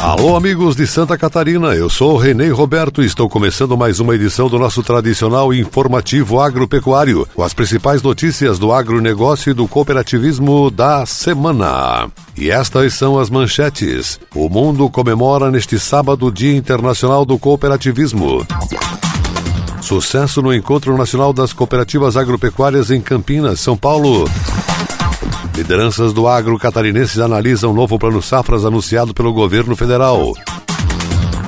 Alô, amigos de Santa Catarina, eu sou Renê Roberto e estou começando mais uma edição do nosso tradicional informativo agropecuário, com as principais notícias do agronegócio e do cooperativismo da semana. E estas são as manchetes. O mundo comemora neste sábado o Dia Internacional do Cooperativismo. Sucesso no Encontro Nacional das Cooperativas Agropecuárias em Campinas, São Paulo. Lideranças do agro catarinense analisam o novo plano safras anunciado pelo governo federal.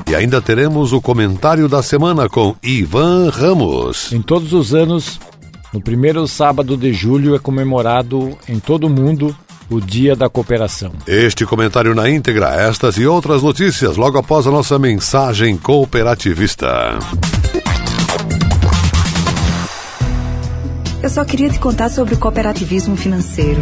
E ainda teremos o comentário da semana com Ivan Ramos. Em todos os anos, no primeiro sábado de julho é comemorado em todo o mundo o Dia da Cooperação. Este comentário na íntegra, estas e outras notícias logo após a nossa mensagem cooperativista. Eu só queria te contar sobre o cooperativismo financeiro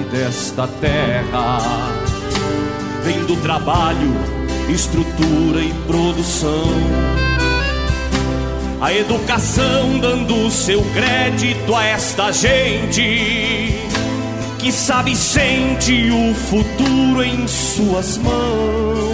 ventre desta terra, vem do trabalho, estrutura e produção. A educação dando seu crédito a esta gente que sabe sente o futuro em suas mãos.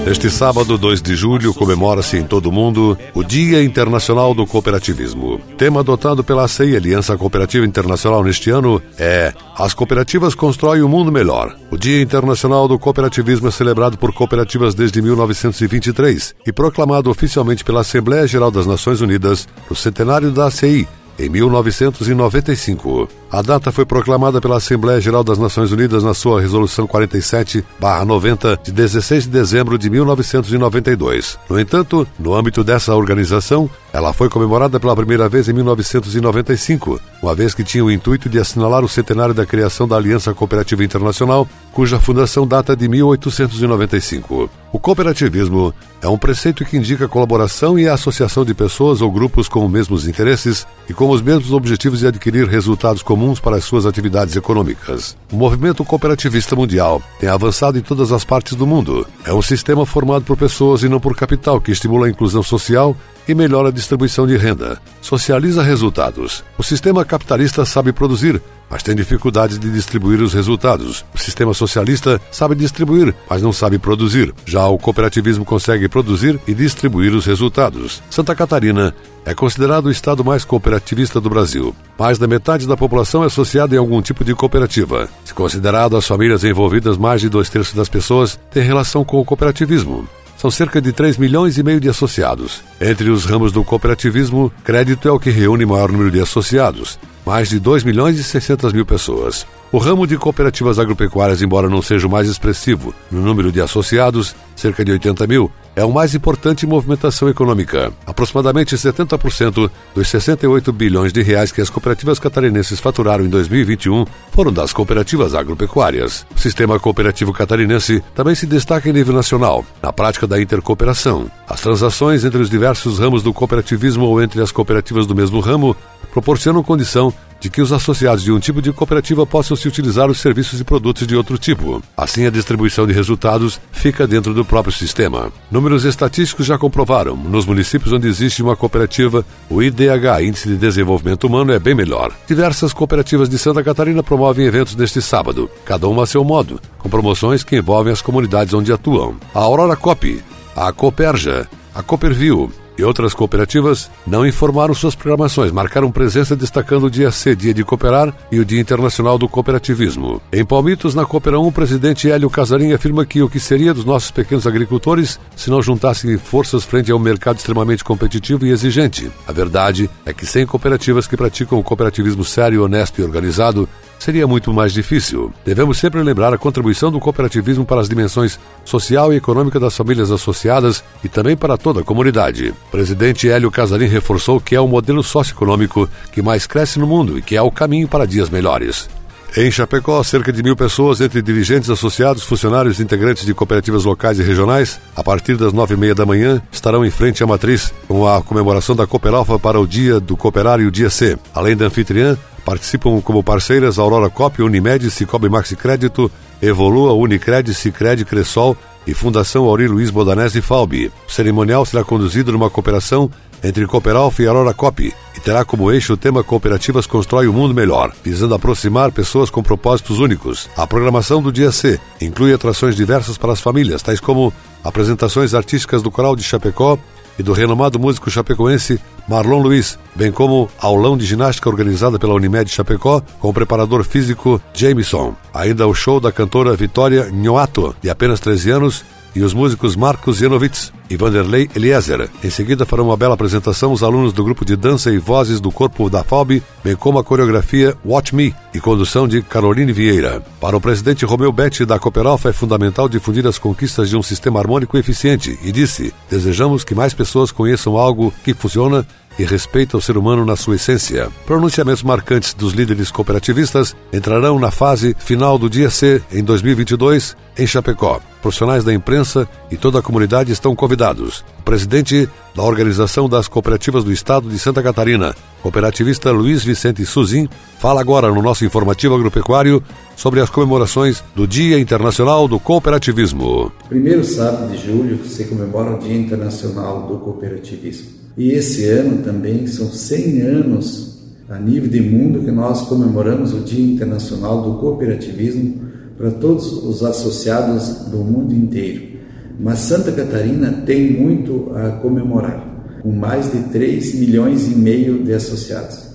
Este sábado, 2 de julho, comemora-se em todo o mundo o Dia Internacional do Cooperativismo. Tema adotado pela ACEI, Aliança Cooperativa Internacional, neste ano é As cooperativas constroem um mundo melhor. O Dia Internacional do Cooperativismo é celebrado por cooperativas desde 1923 e proclamado oficialmente pela Assembleia Geral das Nações Unidas no centenário da ACI, em 1995. A data foi proclamada pela Assembleia Geral das Nações Unidas na sua Resolução 47-90 de 16 de dezembro de 1992. No entanto, no âmbito dessa organização, ela foi comemorada pela primeira vez em 1995, uma vez que tinha o intuito de assinalar o centenário da criação da Aliança Cooperativa Internacional, cuja fundação data de 1895. O cooperativismo é um preceito que indica a colaboração e a associação de pessoas ou grupos com os mesmos interesses e com os mesmos objetivos de adquirir resultados comuns para as suas atividades econômicas. O movimento cooperativista mundial tem avançado em todas as partes do mundo. É um sistema formado por pessoas e não por capital que estimula a inclusão social e melhora a distribuição de renda. Socializa resultados. O sistema capitalista sabe produzir, mas tem dificuldade de distribuir os resultados. O sistema socialista sabe distribuir, mas não sabe produzir. Já o cooperativismo consegue produzir e distribuir os resultados. Santa Catarina é considerado o estado mais cooperativista do Brasil. Mais da metade da população é associada em algum tipo de cooperativa. Se considerado as famílias envolvidas, mais de dois terços das pessoas têm relação com o cooperativismo. São cerca de 3 milhões e meio de associados. Entre os ramos do cooperativismo, crédito é o que reúne maior número de associados, mais de 2 milhões e 600 mil pessoas. O ramo de cooperativas agropecuárias, embora não seja o mais expressivo no número de associados, cerca de 80 mil, é o mais importante em movimentação econômica. Aproximadamente 70% dos 68 bilhões de reais que as cooperativas catarinenses faturaram em 2021 foram das cooperativas agropecuárias. O sistema cooperativo catarinense também se destaca em nível nacional, na prática da intercooperação. As transações entre os diversos ramos do cooperativismo ou entre as cooperativas do mesmo ramo proporcionam condição de que os associados de um tipo de cooperativa possam se utilizar os serviços e produtos de outro tipo. Assim, a distribuição de resultados fica dentro do próprio sistema. Números estatísticos já comprovaram: nos municípios onde existe uma cooperativa, o IDH, Índice de Desenvolvimento Humano, é bem melhor. Diversas cooperativas de Santa Catarina promovem eventos neste sábado, cada uma a seu modo, com promoções que envolvem as comunidades onde atuam. A Aurora Cop, a Cooperja, a Cooperview, e outras cooperativas não informaram suas programações, marcaram presença destacando o Dia C, Dia de Cooperar, e o Dia Internacional do Cooperativismo. Em Palmitos, na Coopera 1, o presidente Hélio Casarim afirma que o que seria dos nossos pequenos agricultores se não juntassem forças frente a um mercado extremamente competitivo e exigente. A verdade é que sem cooperativas que praticam o cooperativismo sério, honesto e organizado, seria muito mais difícil. Devemos sempre lembrar a contribuição do cooperativismo para as dimensões social e econômica das famílias associadas e também para toda a comunidade. Presidente Hélio Casarim reforçou que é o modelo socioeconômico que mais cresce no mundo e que é o caminho para dias melhores. Em Chapecó, cerca de mil pessoas, entre dirigentes associados, funcionários e integrantes de cooperativas locais e regionais, a partir das nove e meia da manhã, estarão em frente à matriz com a comemoração da Cooperalfa para o Dia do Cooperar e o Dia C. Além da anfitriã, Participam como parceiras Aurora Cop, Unimed, Cicobi Maxi Crédito, Evolua, Unicred, Cicred, Cressol e Fundação Auri Luiz Bodanese Falbi. O cerimonial será conduzido numa cooperação entre Cooperalf e Aurora Cop e terá como eixo o tema Cooperativas Constrói o Mundo Melhor, visando aproximar pessoas com propósitos únicos. A programação do dia C inclui atrações diversas para as famílias, tais como apresentações artísticas do Coral de Chapecó e do renomado músico chapecoense Marlon Luiz, bem como aulão de ginástica organizada pela Unimed Chapecó com o preparador físico Jameson. Ainda o show da cantora Vitória Nhoato, de apenas 13 anos, e os músicos Marcos Janovitz e Vanderlei Eliezer. Em seguida farão uma bela apresentação os alunos do grupo de dança e vozes do corpo da FAB, bem como a coreografia Watch Me e condução de Caroline Vieira. Para o presidente Romeu Betti da Cooperalfa é fundamental difundir as conquistas de um sistema harmônico eficiente e disse: "Desejamos que mais pessoas conheçam algo que funciona e respeita o ser humano na sua essência. Pronunciamentos marcantes dos líderes cooperativistas entrarão na fase final do dia C em 2022 em Chapecó. Profissionais da imprensa e toda a comunidade estão convidados. O presidente da Organização das Cooperativas do Estado de Santa Catarina, cooperativista Luiz Vicente Suzin, fala agora no nosso informativo agropecuário sobre as comemorações do Dia Internacional do Cooperativismo. Primeiro sábado de julho se comemora o Dia Internacional do Cooperativismo. E esse ano também são 100 anos a nível de mundo que nós comemoramos o Dia Internacional do Cooperativismo para todos os associados do mundo inteiro. Mas Santa Catarina tem muito a comemorar, com mais de 3 milhões e meio de associados.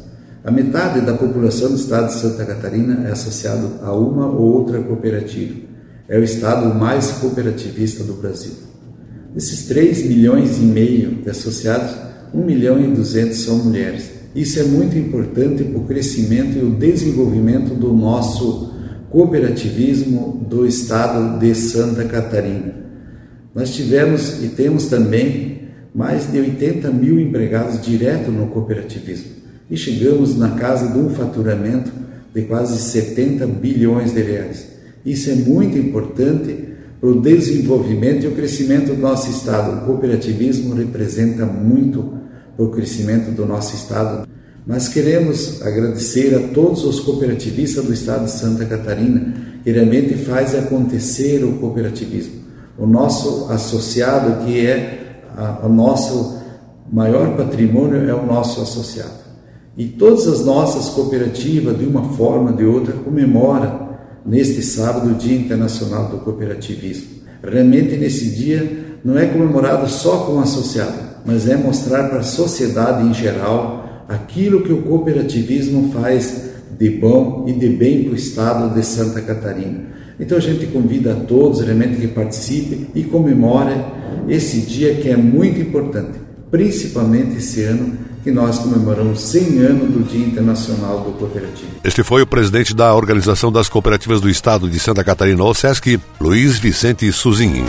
A metade da população do estado de Santa Catarina é associado a uma ou outra cooperativa. É o estado mais cooperativista do Brasil. Desses 3 milhões e meio de associados, 1 milhão e 200 são mulheres. Isso é muito importante para o crescimento e o desenvolvimento do nosso cooperativismo do estado de Santa Catarina. Nós tivemos e temos também mais de 80 mil empregados direto no cooperativismo e chegamos na casa de um faturamento de quase 70 bilhões de reais. Isso é muito importante para o desenvolvimento e o crescimento do nosso estado. O cooperativismo representa muito para o crescimento do nosso estado. Mas queremos agradecer a todos os cooperativistas do estado de Santa Catarina que realmente faz acontecer o cooperativismo. O nosso associado, que é o nosso maior patrimônio, é o nosso associado. E todas as nossas cooperativas, de uma forma ou de outra, comemoram neste sábado o Dia Internacional do Cooperativismo. Realmente, nesse dia, não é comemorado só com o associado, mas é mostrar para a sociedade em geral aquilo que o cooperativismo faz de bom e de bem para o estado de Santa Catarina. Então a gente convida a todos realmente que participem e comemorem esse dia que é muito importante, principalmente esse ano que nós comemoramos 100 anos do Dia Internacional do Cooperativo. Este foi o presidente da Organização das Cooperativas do Estado de Santa Catarina, OSESC, Luiz Vicente Suzin.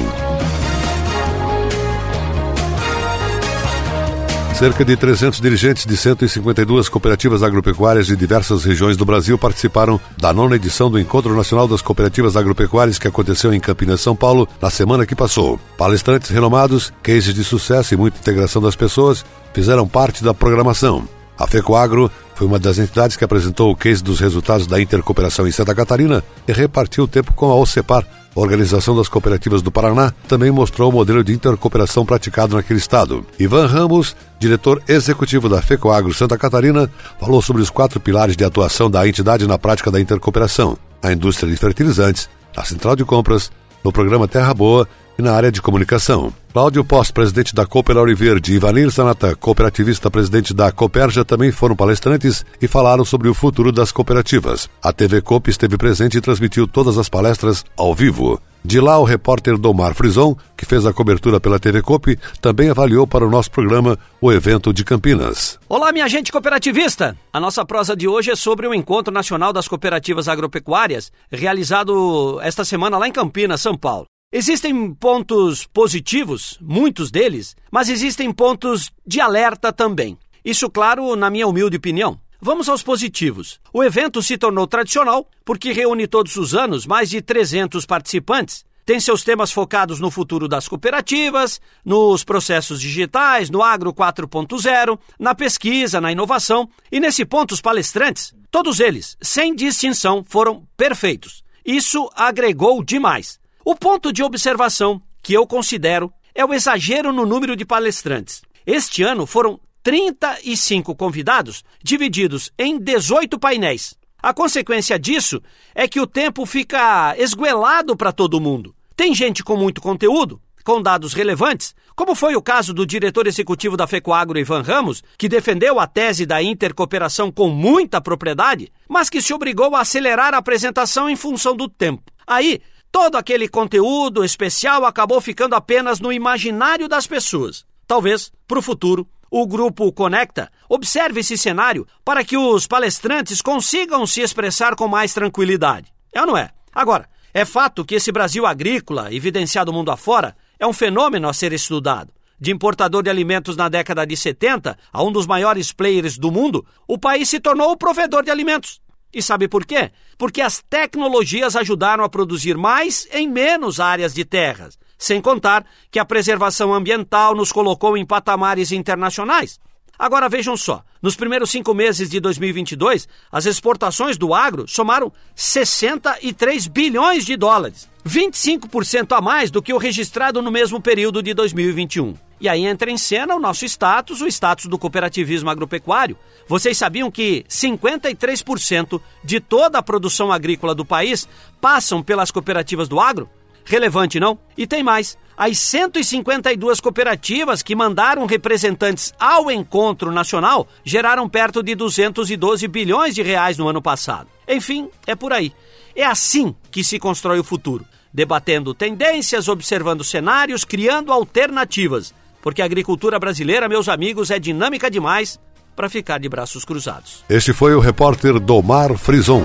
Cerca de 300 dirigentes de 152 cooperativas agropecuárias de diversas regiões do Brasil participaram da nona edição do Encontro Nacional das Cooperativas Agropecuárias que aconteceu em Campinas, São Paulo, na semana que passou. Palestrantes renomados, cases de sucesso e muita integração das pessoas fizeram parte da programação. A FECOAGro foi uma das entidades que apresentou o case dos resultados da intercooperação em Santa Catarina e repartiu o tempo com a OCEPAR, Organização das Cooperativas do Paraná também mostrou o modelo de intercooperação praticado naquele estado. Ivan Ramos, diretor executivo da FECOAGro Santa Catarina, falou sobre os quatro pilares de atuação da entidade na prática da intercooperação: a indústria de fertilizantes, a central de compras, no programa Terra Boa e na área de comunicação. Cláudio Post, presidente da Cooper Verde, e Ivanir Zanata, cooperativista presidente da Cooperja, também foram palestrantes e falaram sobre o futuro das cooperativas. A TV Coop esteve presente e transmitiu todas as palestras ao vivo. De lá, o repórter Domar Frison, que fez a cobertura pela TV Coop, também avaliou para o nosso programa o evento de Campinas. Olá, minha gente cooperativista! A nossa prosa de hoje é sobre o Encontro Nacional das Cooperativas Agropecuárias, realizado esta semana lá em Campinas, São Paulo. Existem pontos positivos, muitos deles, mas existem pontos de alerta também. Isso, claro, na minha humilde opinião. Vamos aos positivos. O evento se tornou tradicional porque reúne todos os anos mais de 300 participantes. Tem seus temas focados no futuro das cooperativas, nos processos digitais, no agro 4.0, na pesquisa, na inovação. E nesse ponto, os palestrantes, todos eles, sem distinção, foram perfeitos. Isso agregou demais. O ponto de observação que eu considero é o exagero no número de palestrantes. Este ano foram 35 convidados, divididos em 18 painéis. A consequência disso é que o tempo fica esguelado para todo mundo. Tem gente com muito conteúdo, com dados relevantes, como foi o caso do diretor executivo da FECOAGRO, Ivan Ramos, que defendeu a tese da intercooperação com muita propriedade, mas que se obrigou a acelerar a apresentação em função do tempo. Aí, Todo aquele conteúdo especial acabou ficando apenas no imaginário das pessoas. Talvez, para o futuro, o grupo Conecta observe esse cenário para que os palestrantes consigam se expressar com mais tranquilidade. É ou não é? Agora, é fato que esse Brasil agrícola, evidenciado mundo afora, é um fenômeno a ser estudado. De importador de alimentos na década de 70 a um dos maiores players do mundo, o país se tornou o provedor de alimentos. E sabe por quê? Porque as tecnologias ajudaram a produzir mais em menos áreas de terras. Sem contar que a preservação ambiental nos colocou em patamares internacionais. Agora vejam só: nos primeiros cinco meses de 2022, as exportações do agro somaram 63 bilhões de dólares, 25% a mais do que o registrado no mesmo período de 2021. E aí entra em cena o nosso status, o status do cooperativismo agropecuário. Vocês sabiam que 53% de toda a produção agrícola do país passam pelas cooperativas do agro? Relevante, não? E tem mais. As 152 cooperativas que mandaram representantes ao encontro nacional geraram perto de 212 bilhões de reais no ano passado. Enfim, é por aí. É assim que se constrói o futuro, debatendo tendências, observando cenários, criando alternativas porque a agricultura brasileira, meus amigos, é dinâmica demais para ficar de braços cruzados. Este foi o repórter Domar Frison.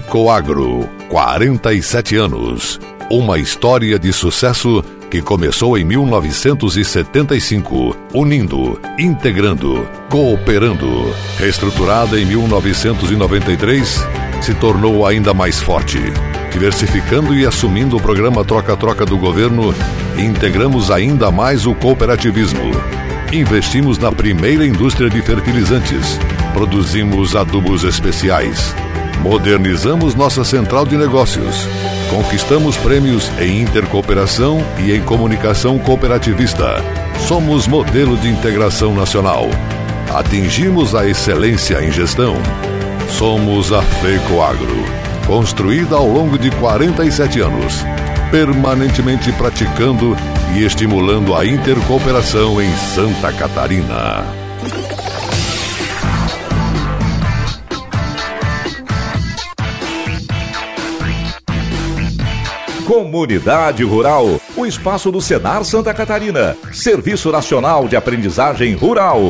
Ecoagro, 47 anos. Uma história de sucesso que começou em 1975, unindo, integrando, cooperando. Reestruturada em 1993, se tornou ainda mais forte. Diversificando e assumindo o programa Troca-Troca do governo, integramos ainda mais o cooperativismo. Investimos na primeira indústria de fertilizantes. Produzimos adubos especiais Modernizamos nossa central de negócios. Conquistamos prêmios em intercooperação e em comunicação cooperativista. Somos modelo de integração nacional. Atingimos a excelência em gestão. Somos a FECOAGRO, construída ao longo de 47 anos, permanentemente praticando e estimulando a intercooperação em Santa Catarina. Comunidade Rural, o espaço do Senar Santa Catarina, Serviço Nacional de Aprendizagem Rural.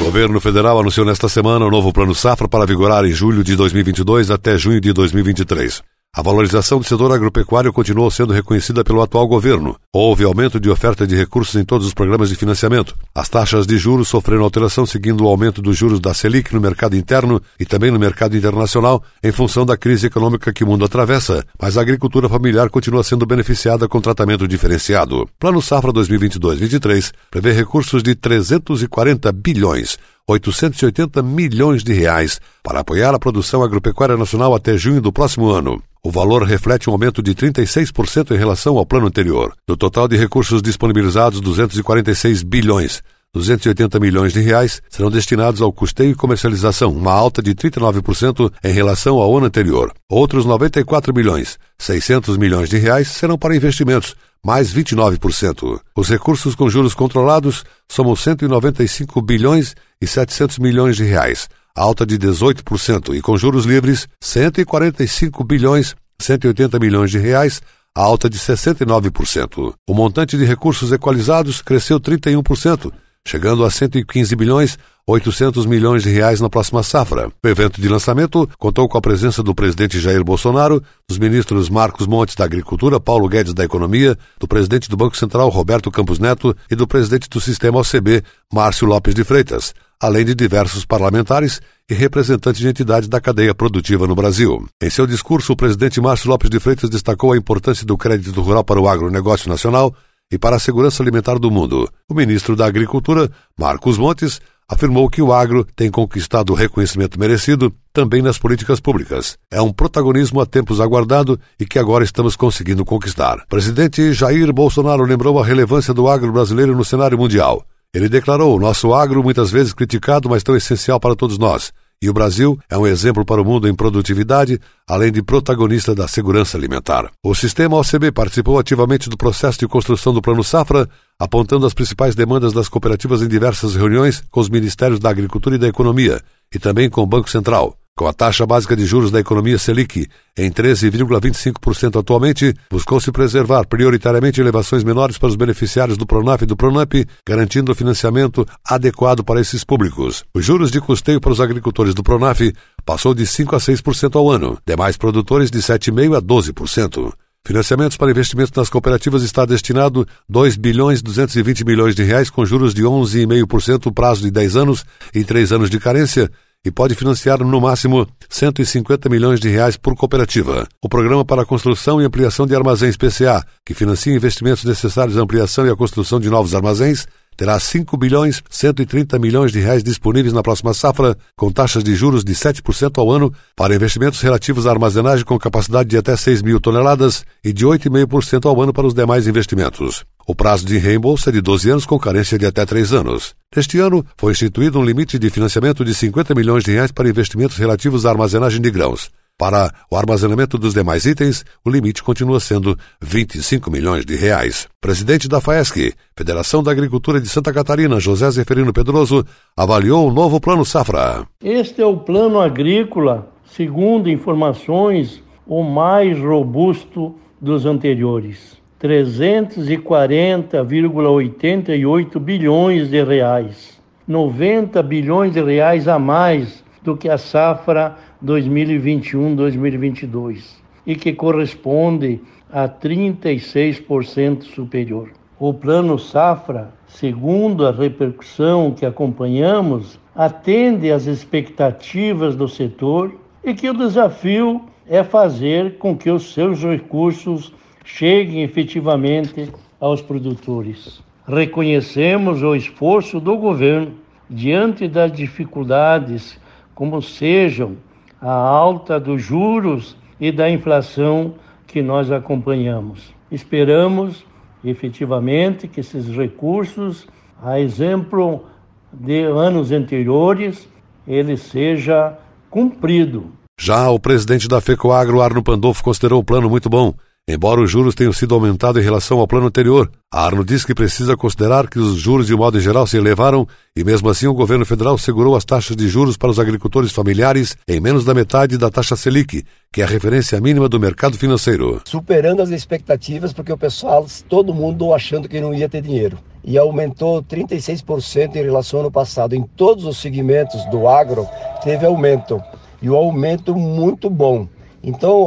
O governo federal anunciou nesta semana o novo Plano Safra para vigorar em julho de 2022 até junho de 2023. A valorização do setor agropecuário continuou sendo reconhecida pelo atual governo. Houve aumento de oferta de recursos em todos os programas de financiamento. As taxas de juros sofreram alteração seguindo o aumento dos juros da Selic no mercado interno e também no mercado internacional, em função da crise econômica que o mundo atravessa, mas a agricultura familiar continua sendo beneficiada com tratamento diferenciado. Plano Safra 2022-23 prevê recursos de 340 bilhões 880 milhões de reais para apoiar a produção agropecuária nacional até junho do próximo ano. O valor reflete um aumento de 36% em relação ao plano anterior. No total de recursos disponibilizados, 246 bilhões. 280 milhões de reais serão destinados ao custeio e comercialização, uma alta de 39% em relação ao ano anterior. Outros 94 milhões, 600 milhões de reais serão para investimentos, mais 29%. Os recursos com juros controlados somam 195 bilhões e 700 milhões de reais, alta de 18%, e com juros livres, 145 bilhões 180 milhões de reais, alta de 69%. O montante de recursos equalizados cresceu 31%, chegando a 115 bilhões 800 milhões de reais na próxima safra. O evento de lançamento contou com a presença do presidente Jair Bolsonaro, dos ministros Marcos Montes da Agricultura, Paulo Guedes da Economia, do presidente do Banco Central Roberto Campos Neto e do presidente do Sistema OCB, Márcio Lopes de Freitas, além de diversos parlamentares e representantes de entidades da cadeia produtiva no Brasil. Em seu discurso, o presidente Márcio Lopes de Freitas destacou a importância do crédito rural para o agronegócio nacional e para a segurança alimentar do mundo. O ministro da Agricultura, Marcos Montes, afirmou que o agro tem conquistado o reconhecimento merecido também nas políticas públicas. É um protagonismo há tempos aguardado e que agora estamos conseguindo conquistar. Presidente Jair Bolsonaro lembrou a relevância do agro brasileiro no cenário mundial. Ele declarou: nosso agro, muitas vezes criticado, mas tão essencial para todos nós. E o Brasil é um exemplo para o mundo em produtividade, além de protagonista da segurança alimentar. O sistema OCB participou ativamente do processo de construção do Plano Safra, apontando as principais demandas das cooperativas em diversas reuniões com os Ministérios da Agricultura e da Economia, e também com o Banco Central. Com a taxa básica de juros da economia Selic em 13,25% atualmente, buscou-se preservar prioritariamente elevações menores para os beneficiários do Pronaf e do Pronamp, garantindo o financiamento adequado para esses públicos. Os juros de custeio para os agricultores do Pronaf passou de 5 a 6% ao ano, demais produtores de 7,5% a 12%. Financiamentos para investimentos nas cooperativas está destinado 2 bilhões 220 milhões de reais com juros de 11,5% prazo de 10 anos e 3 anos de carência e pode financiar no máximo 150 milhões de reais por cooperativa. O Programa para a Construção e Ampliação de Armazéns PCA, que financia investimentos necessários à ampliação e à construção de novos armazéns, terá 5 bilhões 130 milhões de reais disponíveis na próxima safra, com taxas de juros de 7% ao ano para investimentos relativos à armazenagem com capacidade de até 6 mil toneladas e de 8,5% ao ano para os demais investimentos. O prazo de reembolso é de 12 anos com carência de até 3 anos. Neste ano, foi instituído um limite de financiamento de 50 milhões de reais para investimentos relativos à armazenagem de grãos. Para o armazenamento dos demais itens, o limite continua sendo 25 milhões de reais. Presidente da FAESC, Federação da Agricultura de Santa Catarina, José Zeferino Pedroso, avaliou o novo Plano Safra. Este é o plano agrícola, segundo informações, o mais robusto dos anteriores. 340,88 bilhões de reais, 90 bilhões de reais a mais do que a safra 2021-2022 e que corresponde a 36% superior. O plano safra, segundo a repercussão que acompanhamos, atende às expectativas do setor e que o desafio é fazer com que os seus recursos cheguem efetivamente aos produtores. Reconhecemos o esforço do governo diante das dificuldades como sejam a alta dos juros e da inflação que nós acompanhamos. Esperamos efetivamente que esses recursos, a exemplo de anos anteriores, ele seja cumprido. Já o presidente da FECOAGRO, Arno Pandolfo, considerou o plano muito bom Embora os juros tenham sido aumentados em relação ao plano anterior, a Arno diz que precisa considerar que os juros de modo geral se elevaram e mesmo assim o governo federal segurou as taxas de juros para os agricultores familiares em menos da metade da taxa Selic, que é a referência mínima do mercado financeiro. Superando as expectativas porque o pessoal, todo mundo achando que não ia ter dinheiro. E aumentou 36% em relação ao ano passado. Em todos os segmentos do agro teve aumento. E o aumento muito bom. Então,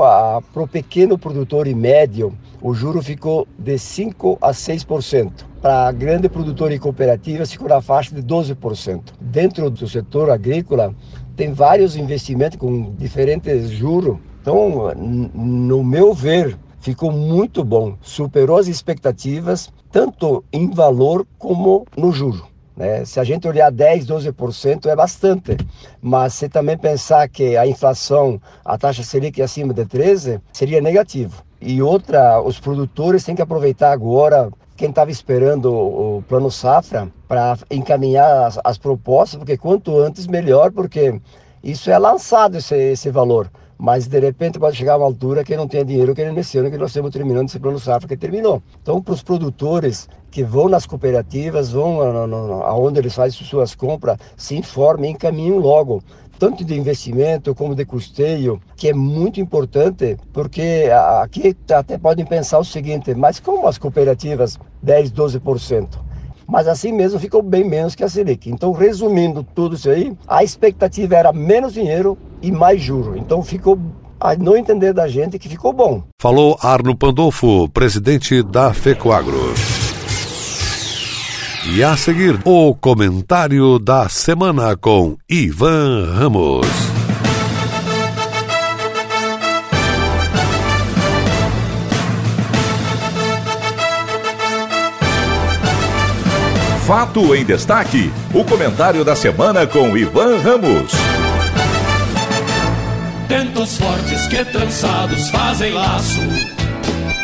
para o pequeno produtor e médio, o juro ficou de 5% a 6%. Para grande produtor e cooperativa, ficou na faixa de 12%. Dentro do setor agrícola, tem vários investimentos com diferentes juros. Então, no meu ver, ficou muito bom. Superou as expectativas, tanto em valor como no juro. Né? Se a gente olhar 10, 12% é bastante, mas se também pensar que a inflação, a taxa Selic é acima de 13, seria negativo. E outra, os produtores têm que aproveitar agora quem estava esperando o plano safra para encaminhar as, as, propostas, porque quanto antes melhor, porque isso é lançado esse, esse valor. Mas de repente pode chegar uma altura que não tenha dinheiro que ele nesse ano que nós estamos terminando esse plano safra que terminou. Então, para os produtores que vão nas cooperativas, vão aonde eles fazem suas compras, se informem encaminhem logo tanto de investimento como de custeio, que é muito importante, porque aqui até podem pensar o seguinte, mas como as cooperativas 10, 12%? Mas assim mesmo ficou bem menos que a Selic. Então, resumindo tudo isso aí, a expectativa era menos dinheiro e mais juro. Então ficou a não entender da gente que ficou bom. Falou Arno Pandolfo, presidente da FECOAGRO. E a seguir, o comentário da semana com Ivan Ramos. Fato em destaque: o comentário da semana com Ivan Ramos. Tentos fortes que trançados fazem laço,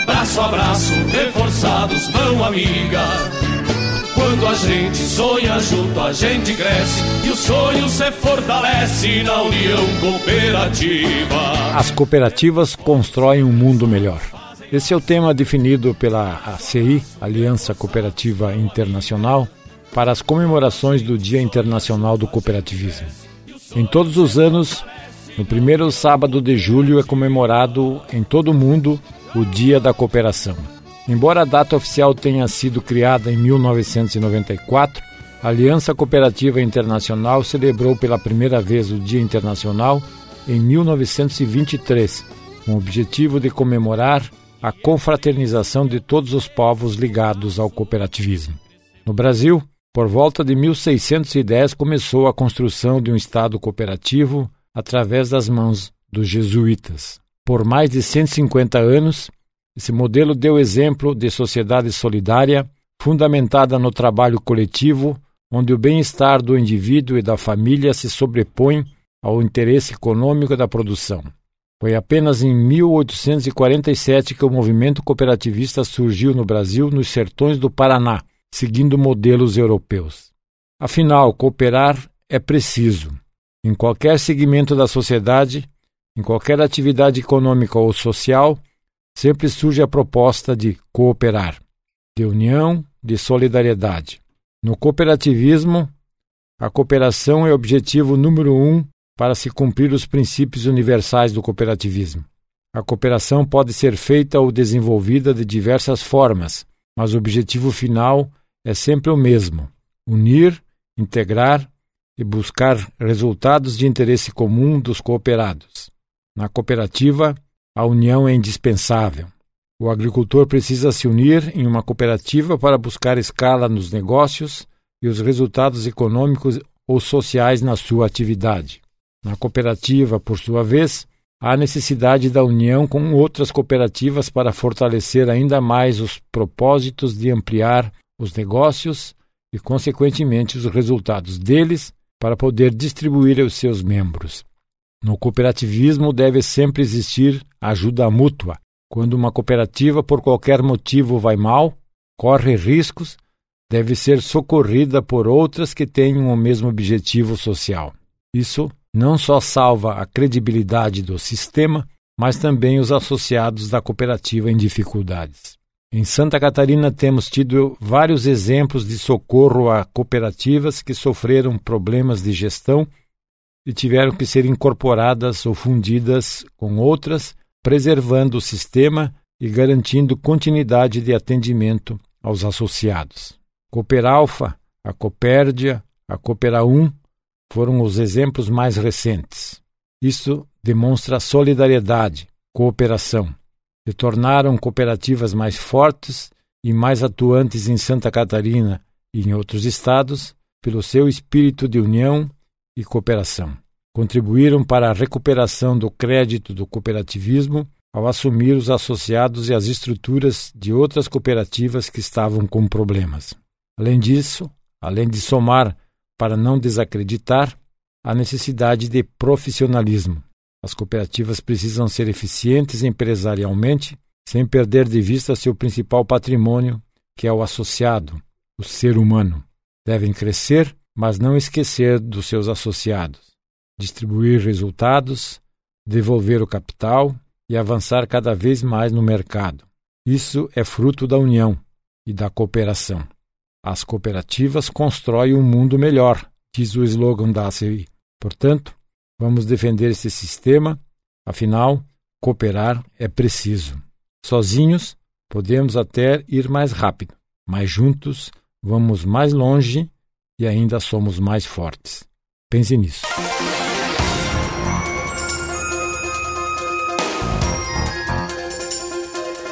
braço a braço, reforçados, mão amiga. Quando a gente sonha junto, a gente cresce e o sonho se fortalece na união cooperativa. As cooperativas constroem um mundo melhor. Esse é o tema definido pela ACI, Aliança Cooperativa Internacional, para as comemorações do Dia Internacional do Cooperativismo. Em todos os anos, no primeiro sábado de julho é comemorado em todo o mundo o Dia da Cooperação. Embora a data oficial tenha sido criada em 1994, a Aliança Cooperativa Internacional celebrou pela primeira vez o Dia Internacional em 1923, com o objetivo de comemorar a confraternização de todos os povos ligados ao cooperativismo. No Brasil, por volta de 1610 começou a construção de um Estado cooperativo através das mãos dos jesuítas. Por mais de 150 anos, esse modelo deu exemplo de sociedade solidária, fundamentada no trabalho coletivo, onde o bem-estar do indivíduo e da família se sobrepõe ao interesse econômico da produção. Foi apenas em 1847 que o movimento cooperativista surgiu no Brasil, nos sertões do Paraná, seguindo modelos europeus. Afinal, cooperar é preciso. Em qualquer segmento da sociedade, em qualquer atividade econômica ou social, sempre surge a proposta de cooperar, de união, de solidariedade. No cooperativismo, a cooperação é o objetivo número um para se cumprir os princípios universais do cooperativismo. A cooperação pode ser feita ou desenvolvida de diversas formas, mas o objetivo final é sempre o mesmo: unir, integrar e buscar resultados de interesse comum dos cooperados. Na cooperativa, a união é indispensável. O agricultor precisa se unir em uma cooperativa para buscar escala nos negócios e os resultados econômicos ou sociais na sua atividade. Na cooperativa, por sua vez, há necessidade da união com outras cooperativas para fortalecer ainda mais os propósitos de ampliar os negócios e, consequentemente, os resultados deles para poder distribuir aos seus membros. No cooperativismo deve sempre existir ajuda mútua. Quando uma cooperativa, por qualquer motivo, vai mal, corre riscos, deve ser socorrida por outras que tenham o mesmo objetivo social. Isso não só salva a credibilidade do sistema, mas também os associados da cooperativa em dificuldades. Em Santa Catarina temos tido vários exemplos de socorro a cooperativas que sofreram problemas de gestão e tiveram que ser incorporadas ou fundidas com outras, preservando o sistema e garantindo continuidade de atendimento aos associados. Cooperalfa, a Copérdia, a Coopera 1 foram os exemplos mais recentes. Isso demonstra solidariedade, cooperação se tornaram cooperativas mais fortes e mais atuantes em Santa Catarina e em outros estados pelo seu espírito de união e cooperação. Contribuíram para a recuperação do crédito do cooperativismo ao assumir os associados e as estruturas de outras cooperativas que estavam com problemas. Além disso, além de somar para não desacreditar, a necessidade de profissionalismo, as cooperativas precisam ser eficientes empresarialmente, sem perder de vista seu principal patrimônio, que é o associado, o ser humano. Devem crescer, mas não esquecer dos seus associados, distribuir resultados, devolver o capital e avançar cada vez mais no mercado. Isso é fruto da união e da cooperação. As cooperativas constroem um mundo melhor, diz o slogan da ACI. Portanto, Vamos defender esse sistema, afinal, cooperar é preciso. Sozinhos, podemos até ir mais rápido, mas juntos vamos mais longe e ainda somos mais fortes. Pense nisso.